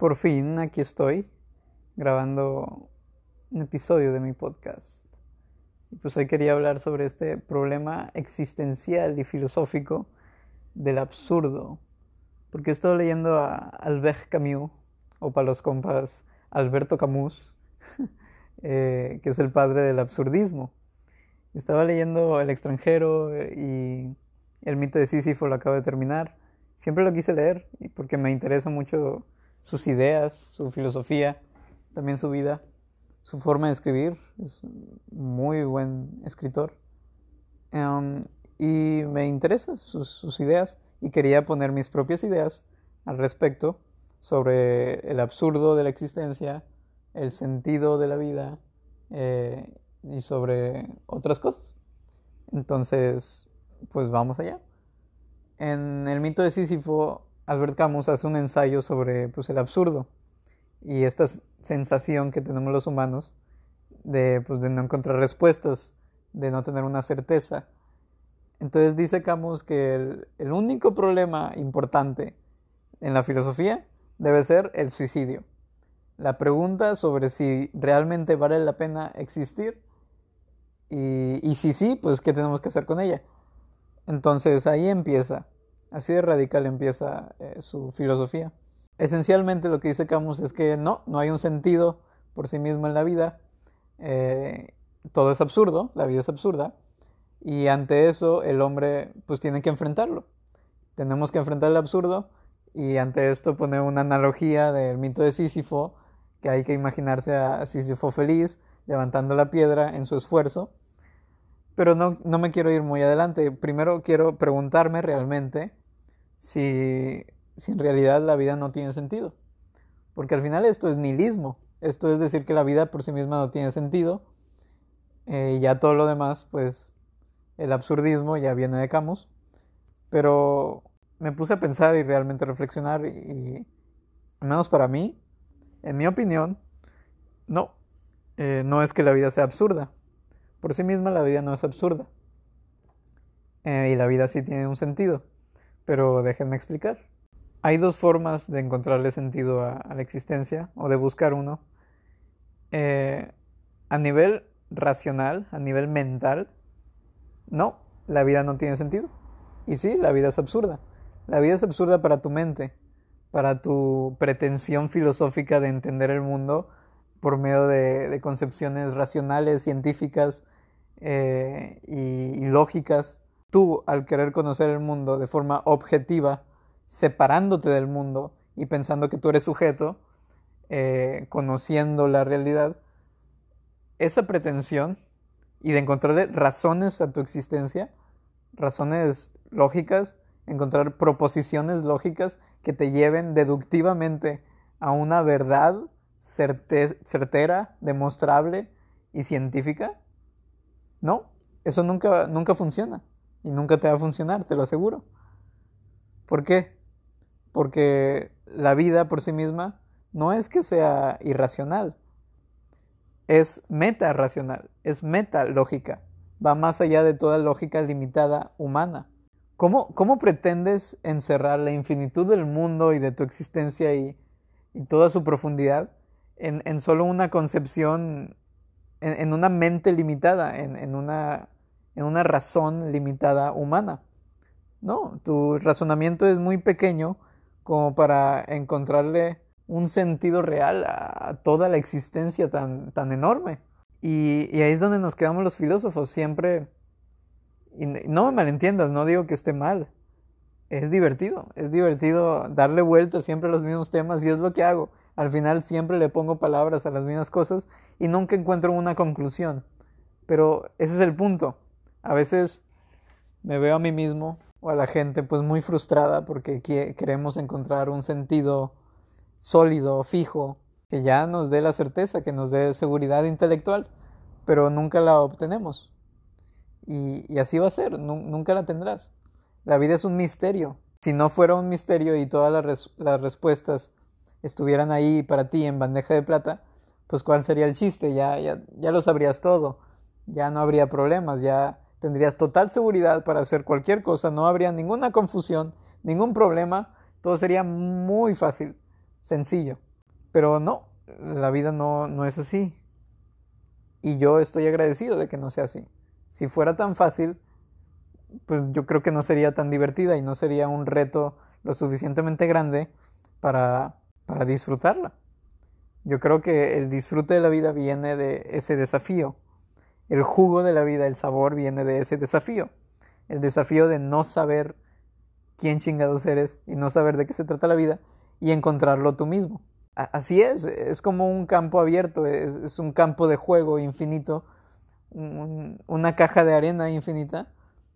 Por fin, aquí estoy grabando un episodio de mi podcast. Pues hoy quería hablar sobre este problema existencial y filosófico del absurdo. Porque he estado leyendo a Albert Camus, o para los compas Alberto Camus, eh, que es el padre del absurdismo. Estaba leyendo El extranjero y el mito de Sísifo lo acabo de terminar. Siempre lo quise leer porque me interesa mucho sus ideas, su filosofía, también su vida, su forma de escribir. Es muy buen escritor. Em, y me interesan sus, ideas y quería poner mis propias ideas al respecto sobre el absurdo de la existencia, el sentido de la vida eh, y sobre otras cosas. Entonces, pues vamos allá. En el mito de Sísifo, Albert Camus hace un ensayo sobre pues, el absurdo y esta sensación que tenemos los humanos de, pues, de no encontrar respuestas, de no tener una certeza. Entonces dice Camus que el, único problema importante en la filosofía debe ser el suicidio. La pregunta sobre si realmente vale la pena existir y, y si sí, pues qué tenemos que hacer con ella. Entonces ahí empieza, así de radical empieza eh, su filosofía. Esencialmente lo que dice Camus es que no, no hay un sentido por sí mismo en la vida, eh, todo es absurdo, la vida es absurda, y ante eso el hombre pues tiene que enfrentarlo. Tenemos que enfrentar el absurdo y ante esto pone una analogía del mito de Sísifo, que hay que imaginarse a Sísifo feliz, levantando la piedra en su esfuerzo, pero no, no me quiero ir muy adelante. Primero quiero preguntarme realmente si, si en realidad la vida no tiene sentido. Porque al final esto es nihilismo. Esto es decir que la vida por sí misma no tiene sentido. Eh, y ya todo lo demás, pues el absurdismo ya viene de Camus. Pero me puse a pensar y realmente reflexionar y, al menos para mí, en mi opinión, no, eh, no es que la vida sea absurda. Por sí misma la vida no es absurda. Eh, y la vida sí tiene un sentido. Pero déjenme explicar. Hay dos formas de encontrarle sentido a, la existencia o de buscar uno. Eh, a nivel racional, a nivel mental, no, la vida no tiene sentido. Y sí, la vida es absurda. La vida es absurda para tu mente, para tu pretensión filosófica de entender el mundo por medio de, concepciones racionales, científicas eh, y, lógicas. Tú, al querer conocer el mundo de forma objetiva, separándote del mundo y pensando que tú eres sujeto, eh, conociendo la realidad, esa pretensión y de encontrarle razones a tu existencia, razones lógicas, encontrar proposiciones lógicas que te lleven deductivamente a una verdad certera, demostrable y científica? No, eso nunca, nunca funciona y nunca te va a funcionar, te lo aseguro. ¿Por qué? Porque la vida por sí misma no es que sea irracional, es meta racional, es meta lógica, va más allá de toda lógica limitada humana. ¿Cómo, ¿Cómo, pretendes encerrar la infinitud del mundo y de tu existencia y, toda su profundidad en, en, solo una concepción, en, en una mente limitada, en, en, una, en una razón limitada humana? No, tu razonamiento es muy pequeño como para encontrarle un sentido real a toda la existencia tan, tan enorme. Y, y ahí es donde nos quedamos los filósofos, siempre y no me malentiendas, no digo que esté mal. Es divertido, es divertido darle vuelta siempre a los mismos temas y es lo que hago. Al final siempre le pongo palabras a las mismas cosas y nunca encuentro una conclusión. Pero ese es el punto. A veces me veo a mí mismo o a la gente pues muy frustrada porque queremos encontrar un sentido sólido, fijo, que ya nos dé la certeza, que nos dé seguridad intelectual, pero nunca la obtenemos. Y, así va a ser, nunca la tendrás. La vida es un misterio. Si no fuera un misterio y todas las, respuestas estuvieran ahí para ti en bandeja de plata, pues cuál sería el chiste, ya, ya, ya lo sabrías todo, ya no habría problemas, ya tendrías total seguridad para hacer cualquier cosa, no habría ninguna confusión, ningún problema, todo sería muy fácil, sencillo. Pero no, la vida no, no es así. Y yo estoy agradecido de que no sea así. Si fuera tan fácil, pues yo creo que no sería tan divertida y no sería un reto lo suficientemente grande para, para disfrutarla. Yo creo que el disfrute de la vida viene de ese desafío. El jugo de la vida, el sabor viene de ese desafío. El desafío de no saber quién chingados eres y no saber de qué se trata la vida y encontrarlo tú mismo. Así es, es como un campo abierto, es, un campo de juego infinito, una caja de arena infinita,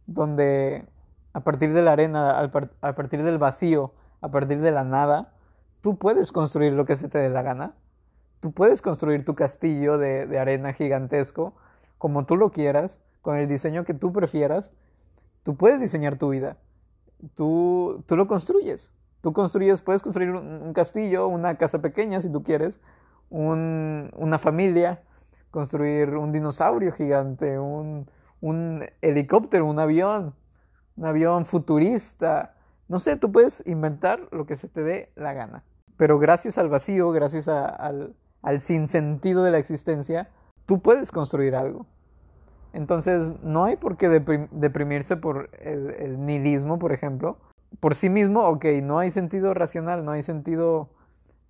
donde a partir de la arena, a partir del vacío, a partir de la nada, tú puedes construir lo que se te dé la gana. Tú puedes construir tu castillo de, de arena gigantesco como tú lo quieras, con el diseño que tú prefieras. Tú puedes diseñar tu vida tú, tú lo construyes. Tú construyes, puedes construir un, castillo, una casa pequeña si tú quieres, un, una familia, construir un dinosaurio gigante, un, helicóptero, un avión, un avión futurista. No sé, tú puedes inventar lo que se te dé la gana. Pero gracias al vacío, gracias al, al sinsentido de la existencia, tú puedes construir algo. Entonces, no hay por qué deprimirse por el, nihilismo, por ejemplo. Por sí mismo, ok, no hay sentido racional, no hay sentido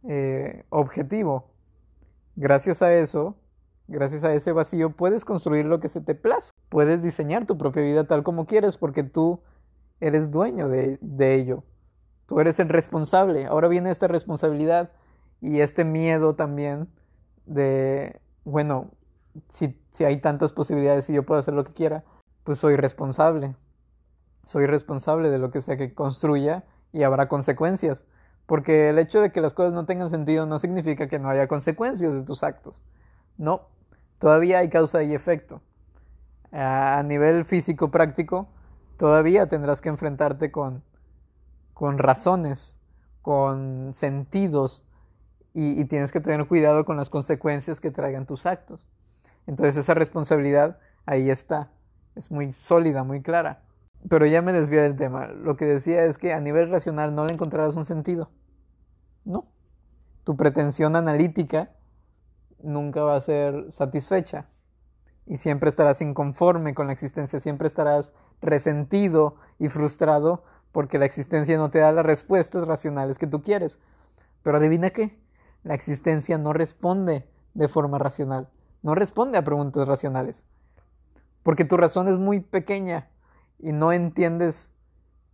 eh, objetivo. Gracias a eso, gracias a ese vacío, puedes construir lo que se te place. Puedes diseñar tu propia vida tal como quieres porque tú eres dueño de, de ello. Tú eres el responsable. Ahora viene esta responsabilidad y este miedo también de, bueno, si, hay tantas posibilidades y yo puedo hacer lo que quiera, pues soy responsable. Soy responsable de lo que sea que construya y habrá consecuencias. Porque el hecho de que las cosas no tengan sentido no significa que no haya consecuencias de tus actos. No, todavía hay causa y efecto. A nivel físico práctico, todavía tendrás que enfrentarte con, con razones, con sentidos, y, y tienes que tener cuidado con las consecuencias que traigan tus actos. Entonces esa responsabilidad ahí está, es muy sólida, muy clara. Pero ya me desvié del tema. Lo que decía es que a nivel racional no le encontrarás un sentido. No. Tu pretensión analítica nunca va a ser satisfecha. Y siempre estarás inconforme con la existencia, siempre estarás resentido y frustrado porque la existencia no te da las respuestas racionales que tú quieres. Pero adivina qué, la existencia no responde de forma racional no responde a preguntas racionales. Porque tu razón es muy pequeña y no entiendes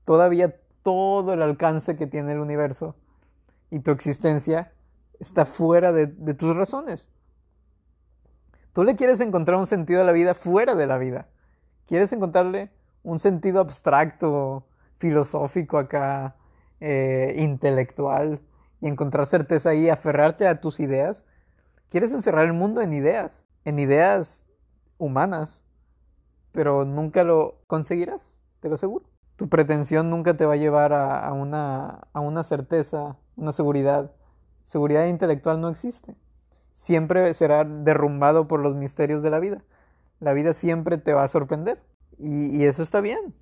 todavía todo el alcance que tiene el universo y tu existencia está fuera de, tus razones. Tú le quieres encontrar un sentido a la vida fuera de la vida. Quieres encontrarle un sentido abstracto, filosófico acá, eh, intelectual, y encontrar certeza ahí, aferrarte a tus ideas. Quieres encerrar el mundo en ideas, en ideas humanas, pero nunca lo conseguirás, te lo aseguro. Tu pretensión nunca te va a llevar a, una, a una certeza, una seguridad. Seguridad intelectual no existe. Siempre será derrumbado por los misterios de la vida. La vida siempre te va a sorprender. Y, eso está bien.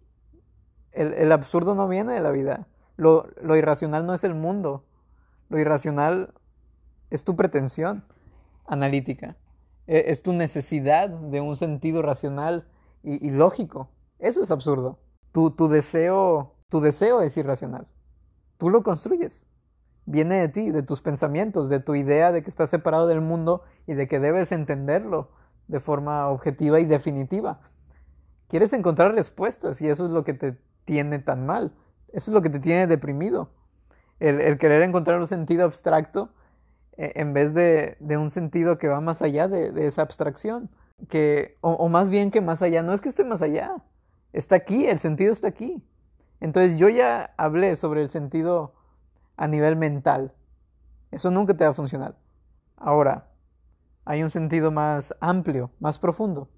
El, absurdo no viene de la vida. lo irracional no es el mundo. Lo irracional es tu pretensión analítica. E, es tu necesidad de un sentido racional y, lógico. Eso es absurdo. Tu, tu, deseo, tu deseo es irracional. Tú lo construyes. Viene de ti, de tus pensamientos, de tu idea de que estás separado del mundo y de que debes entenderlo de forma objetiva y definitiva. Quieres encontrar respuestas y eso es lo que te tiene tan mal. Eso es lo que te tiene deprimido. El, el querer encontrar un sentido abstracto en vez de, un sentido que va más allá de, esa abstracción. Que, o, más bien que más allá, no es que esté más allá, está aquí, el sentido está aquí. Entonces yo ya hablé sobre el sentido a nivel mental. Eso nunca te va a funcionar. Ahora, hay un sentido más amplio, más profundo.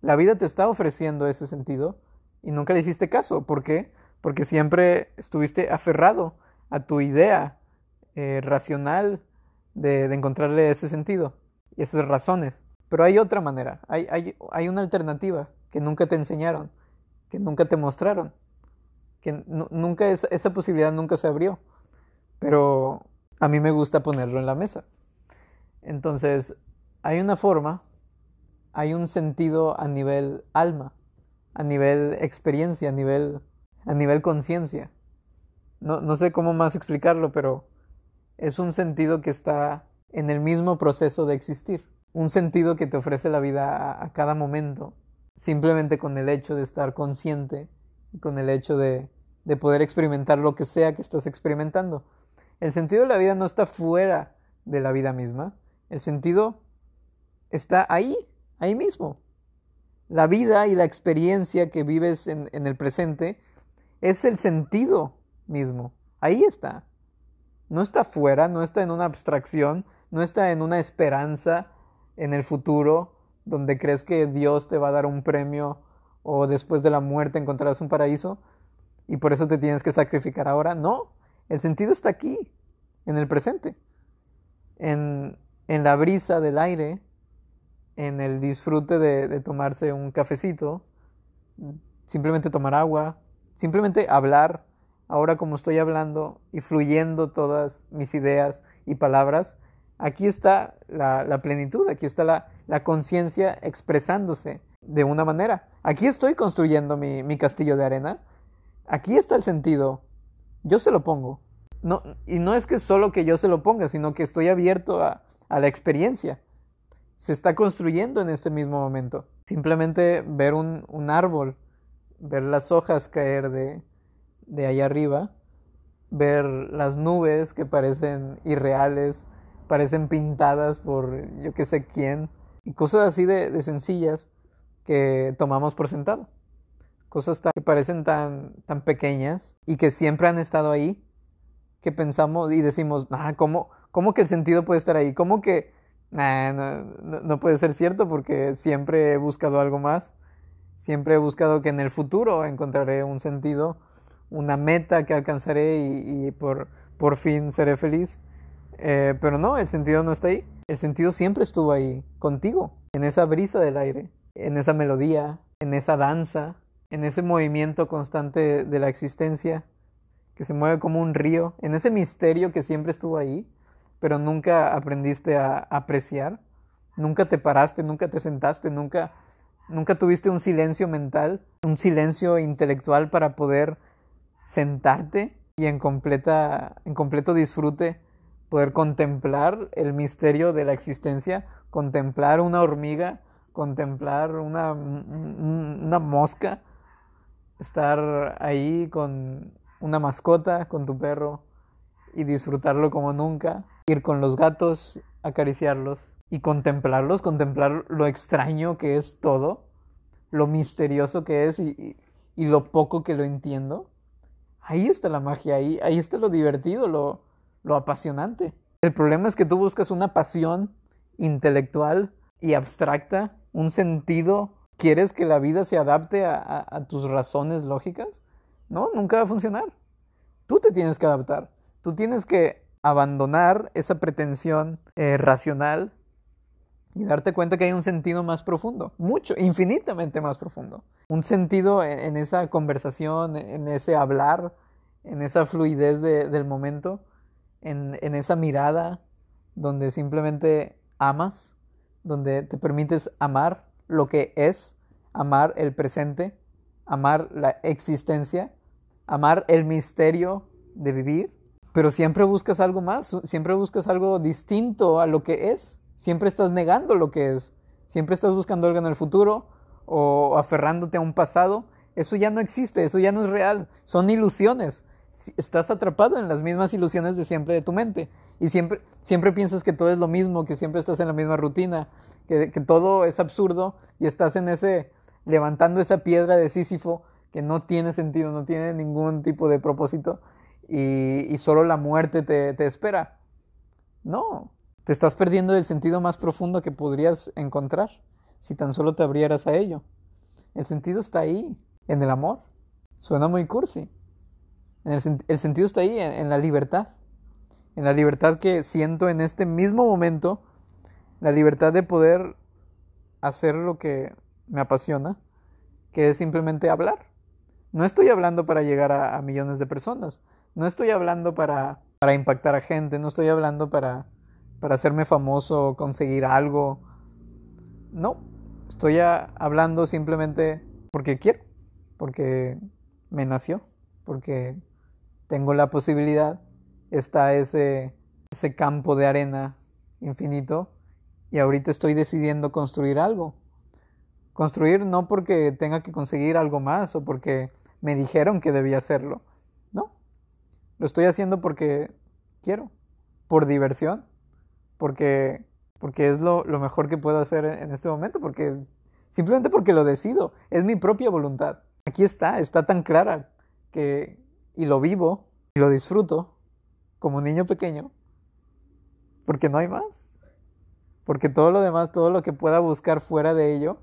La vida te está ofreciendo ese sentido y nunca le hiciste caso. ¿Por qué? Porque siempre estuviste aferrado a tu idea eh, racional de, encontrarle ese sentido y esas razones. Pero hay otra manera, hay, hay, hay una alternativa que nunca te enseñaron, que nunca te mostraron, que nunca esa posibilidad nunca se abrió. Pero a mí me gusta ponerlo en la mesa. Entonces, hay una forma, hay un sentido a nivel alma, a nivel experiencia, a nivel, a nivel conciencia. No, no sé cómo más explicarlo, pero es un sentido que está en el mismo proceso de existir. Un sentido que te ofrece la vida a, cada momento, simplemente con el hecho de estar consciente y con el hecho de, de poder experimentar lo que sea que estás experimentando. El sentido de la vida no está fuera de la vida misma. El sentido está ahí, ahí mismo. La vida y la experiencia que vives en el presente es el sentido mismo. Ahí está. No está fuera, no está en una abstracción, no está en una esperanza en el futuro donde crees que Dios te va a dar un premio o después de la muerte encontrarás un paraíso y por eso te tienes que sacrificar ahora. No, el sentido está aquí, en el presente, en, en la brisa del aire, en el disfrute de, de tomarse un cafecito, simplemente tomar agua, simplemente hablar ahora como estoy hablando y fluyendo todas mis ideas y palabras, aquí está la, plenitud, aquí está la, conciencia expresándose de una manera. Aquí estoy construyendo mi, castillo de arena, aquí está el sentido, yo se lo pongo. Y no es que solo que yo se lo ponga, sino que estoy abierto a, la experiencia. Se está construyendo en este mismo momento. Simplemente ver un árbol, ver las hojas caer de, de allá arriba, ver las nubes que parecen irreales, parecen pintadas por yo que sé quién, y cosas así de, sencillas que tomamos por sentado. Cosas que parecen tan, tan pequeñas y que siempre han estado ahí, que pensamos y decimos, ah, ¿cómo, ¿cómo que el sentido puede estar ahí? ¿Cómo que no, no puede ser cierto porque siempre he buscado algo más? Siempre he buscado que en el futuro encontraré un sentido una meta que alcanzaré y, por, por, fin seré feliz. Eh, pero no, el sentido no está ahí. El sentido siempre estuvo ahí, contigo, en esa brisa del aire, en esa melodía, en esa danza, en ese movimiento constante de la existencia, que se mueve como un río, en ese misterio que siempre estuvo ahí, pero nunca aprendiste a apreciar, nunca te paraste, nunca te sentaste, nunca, nunca tuviste un silencio mental, un silencio intelectual para poder sentarte y en, completa, en completo disfrute poder contemplar el misterio de la existencia, contemplar una hormiga, contemplar una, una mosca, estar ahí con una mascota, con tu perro y disfrutarlo como nunca, ir con los gatos, acariciarlos y contemplarlos, contemplar lo extraño que es todo, lo misterioso que es y, y lo poco que lo entiendo. Ahí está la magia, ahí, ahí está lo divertido, lo, lo apasionante. El problema es que tú buscas una pasión intelectual y abstracta, un sentido. ¿Quieres que la vida se adapte a, tus razones lógicas? No, nunca va a funcionar. Tú te tienes que adaptar. Tú tienes que abandonar esa pretensión eh, racional y darte cuenta que hay un sentido más profundo, mucho, infinitamente más profundo. Un sentido en, esa conversación, en ese hablar, en esa fluidez del momento, en, esa mirada donde simplemente amas, donde te permites amar lo que es, amar el presente, amar la existencia, amar el misterio de vivir, pero siempre buscas algo más, siempre buscas algo distinto a lo que es. Siempre estás negando lo que es, siempre estás buscando algo en el futuro o aferrándote a un pasado, eso ya no existe, eso ya no es real, son ilusiones. Estás atrapado en las mismas ilusiones de siempre de tu mente y siempre, siempre piensas que todo es lo mismo, que siempre estás en la misma rutina, que, todo es absurdo y estás en ese, levantando esa piedra de Sísifo que no tiene sentido, no tiene ningún tipo de propósito y, solo la muerte te, te espera. No, te estás perdiendo el sentido más profundo que podrías encontrar si tan solo te abrieras a ello. El sentido está ahí, en el amor. Suena muy cursi. El, sentido está ahí, en, en la libertad. En la libertad que siento en este mismo momento, la libertad de poder hacer lo que me apasiona, que es simplemente hablar. No estoy hablando para llegar a, a millones de personas. No estoy hablando para para impactar a gente, no estoy hablando para, para hacerme famoso o conseguir algo. No, estoy hablando simplemente porque quiero, porque me nació, porque tengo la posibilidad, está ese, ese campo de arena infinito y ahorita estoy decidiendo construir algo. Construir no porque tenga que conseguir algo más o porque me dijeron que debía hacerlo. No. Lo estoy haciendo porque quiero. Por diversión. Porque, porque es lo, lo mejor que puedo hacer en este momento. Porque simplemente porque lo decido. Es mi propia voluntad. Aquí está, está tan clara que y lo vivo y lo disfruto como un niño pequeño. Porque no hay más. Porque todo lo demás, todo lo que pueda buscar fuera de ello,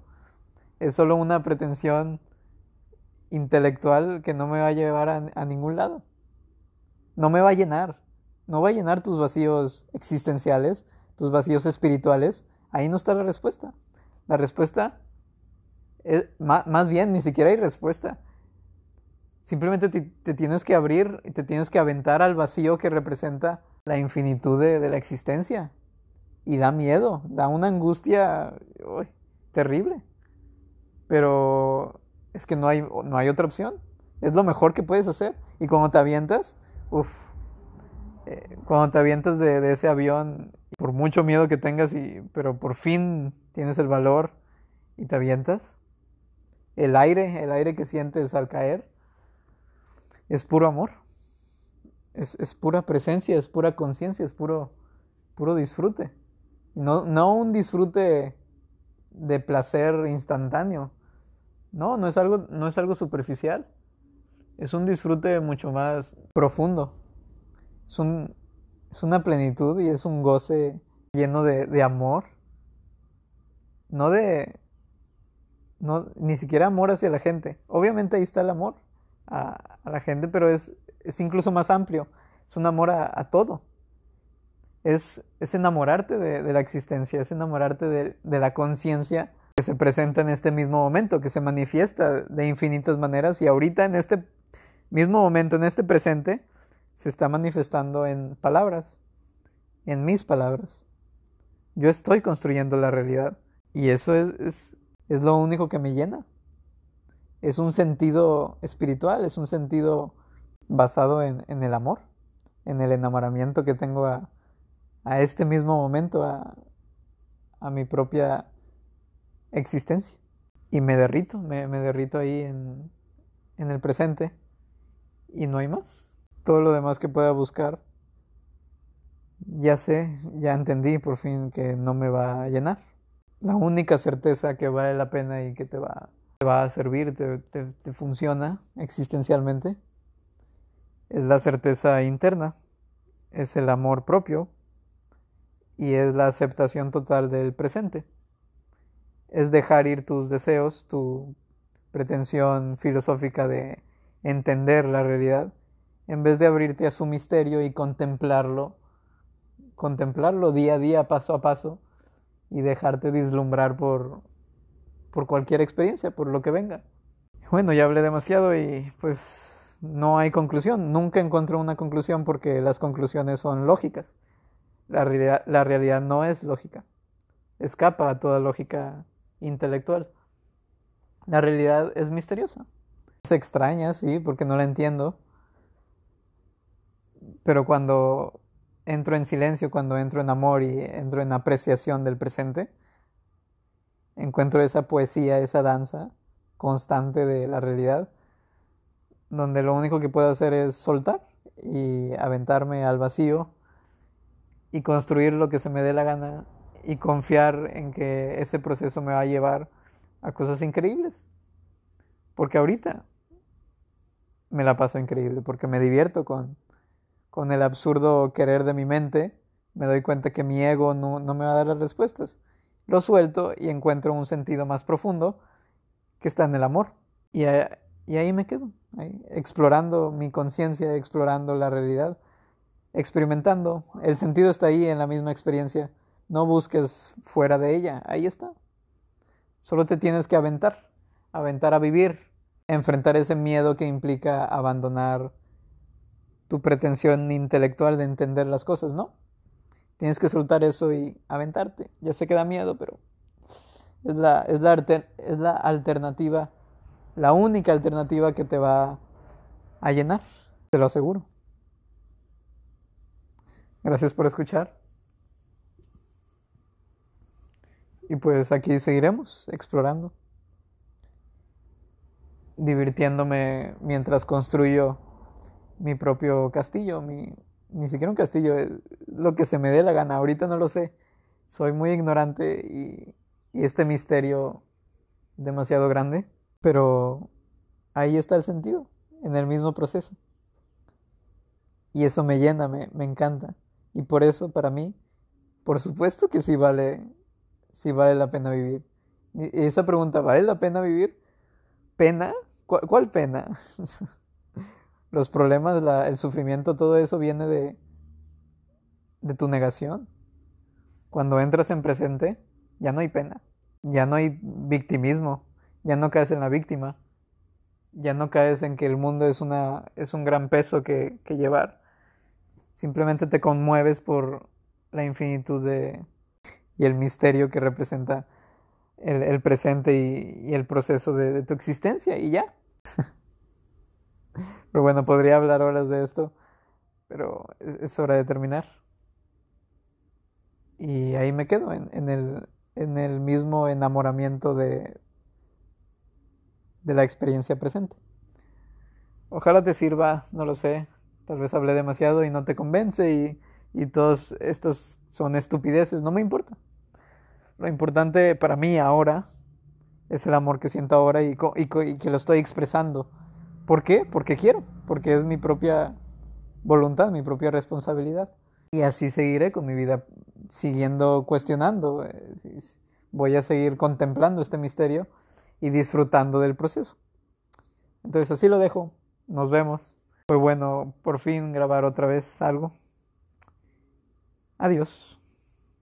es solo una pretensión intelectual que no me va a llevar a, ningún lado. No me va a llenar. No va a llenar tus vacíos existenciales, tus vacíos espirituales. Ahí no está la respuesta. La respuesta es, más, bien, ni siquiera hay respuesta. Simplemente te, tienes que abrir y te tienes que aventar al vacío que representa la infinitud de, la existencia. Y da miedo, da una angustia terrible. Pero es que no hay, no hay otra opción. Es lo mejor que puedes hacer. Y cuando te avientas, uff, cuando te avientas de, ese avión, por mucho miedo que tengas, pero por fin tienes el valor y te avientas, el aire, el aire que sientes al caer, es puro amor. Es, es pura presencia, es pura conciencia, es puro, puro disfrute. No, no un disfrute de placer instantáneo, no, no es algo, no es algo superficial. Es un disfrute mucho más profundo. Es, un, una plenitud y es un goce lleno de, amor. No de. No, ni siquiera amor hacia la gente. Obviamente ahí está el amor a, la gente, pero es, es, incluso más amplio. Es un amor a, todo. Es, es enamorarte de, la existencia, es enamorarte de la conciencia que se presenta en este mismo momento, que se manifiesta de infinitas maneras y ahorita en este mismo momento, en este presente, se está manifestando en palabras, en mis palabras. Yo estoy construyendo la realidad y eso es, es, lo único que me llena. Es un sentido espiritual, es un sentido basado en, en el amor, en el enamoramiento que tengo a, a este mismo momento, a, a mi propia existencia. Y me derrito, me, derrito ahí en, en el presente y no hay más. Todo lo demás que pueda buscar, ya sé, ya entendí por fin que no me va a llenar. La única certeza que vale la pena y que te va, te va a servir, te, te funciona existencialmente, es la certeza interna, es el amor propio y es la aceptación total del presente. Es dejar ir tus deseos, tu pretensión filosófica de entender la realidad, en vez de abrirte a su misterio y contemplarlo, contemplarlo día a día, paso a paso, y dejarte vislumbrar por, por cualquier experiencia, por lo que venga. Bueno, ya hablé demasiado y pues no hay conclusión. Nunca encuentro una conclusión porque las conclusiones son lógicas. La, la realidad no es lógica. Escapa a toda lógica intelectual. La realidad es misteriosa. Es extraña, sí, porque no la entiendo. Pero cuando entro en silencio, cuando entro en amor y entro en apreciación del presente, encuentro esa poesía, esa danza constante de la realidad, donde lo único que puedo hacer es soltar y aventarme al vacío y construir lo que se me dé la gana y confiar en que ese proceso me va a llevar a cosas increíbles. Porque ahorita me la paso increíble, porque me divierto con, con el absurdo querer de mi mente, me doy cuenta que mi ego no, no me va a dar las respuestas. Lo suelto y encuentro un sentido más profundo que está en el amor. Y, ahí me quedo, explorando mi conciencia, explorando la realidad, experimentando. El sentido está ahí en la misma experiencia no busques fuera de ella, ahí está. Solo te tienes que aventar, aventar a vivir, enfrentar ese miedo que implica abandonar tu pretensión intelectual de entender las cosas, ¿no? Tienes que soltar eso y aventarte. Ya sé que da miedo, pero es la, es la, es la alternativa, la única alternativa que te va a llenar, te lo aseguro. Gracias por escuchar. Y pues aquí seguiremos explorando, divirtiéndome mientras construyo mi propio castillo, mi, ni siquiera un castillo, lo que se me dé la gana, ahorita no lo sé, soy muy ignorante y, y este misterio demasiado grande, pero ahí está el sentido, en el mismo proceso. Y eso me llena, me, me encanta. Y por eso, para mí, por supuesto que sí vale, sí vale la pena vivir. Esa pregunta, ¿vale la pena vivir? ¿Pena? ¿Cuál, pena? Los problemas, el sufrimiento, todo eso viene de, de tu negación. Cuando entras en presente, ya no hay pena, ya no hay victimismo, ya no caes en la víctima, ya no caes en que el mundo es, una, es un gran peso que, que llevar. Simplemente te conmueves por la infinitud de, y el misterio que representa el, el presente y, y, el proceso de, de tu existencia y ya. pero bueno, podría hablar horas de esto, pero es, hora de terminar. Y ahí me quedo en, el, en el mismo enamoramiento de, de la experiencia presente. Ojalá te sirva, no lo sé, tal vez hablé demasiado y no te convence y, y todos estos son estupideces, no me importa. Lo importante para mí ahora es el amor que siento ahora y, que lo estoy expresando. ¿Por qué? Porque quiero, porque es mi propia voluntad, mi propia responsabilidad. Y así seguiré con mi vida, siguiendo cuestionando. Eh, voy a seguir contemplando este misterio y disfrutando del proceso. Entonces así lo dejo. Nos vemos. Fue bueno por fin grabar otra vez algo. Adiós.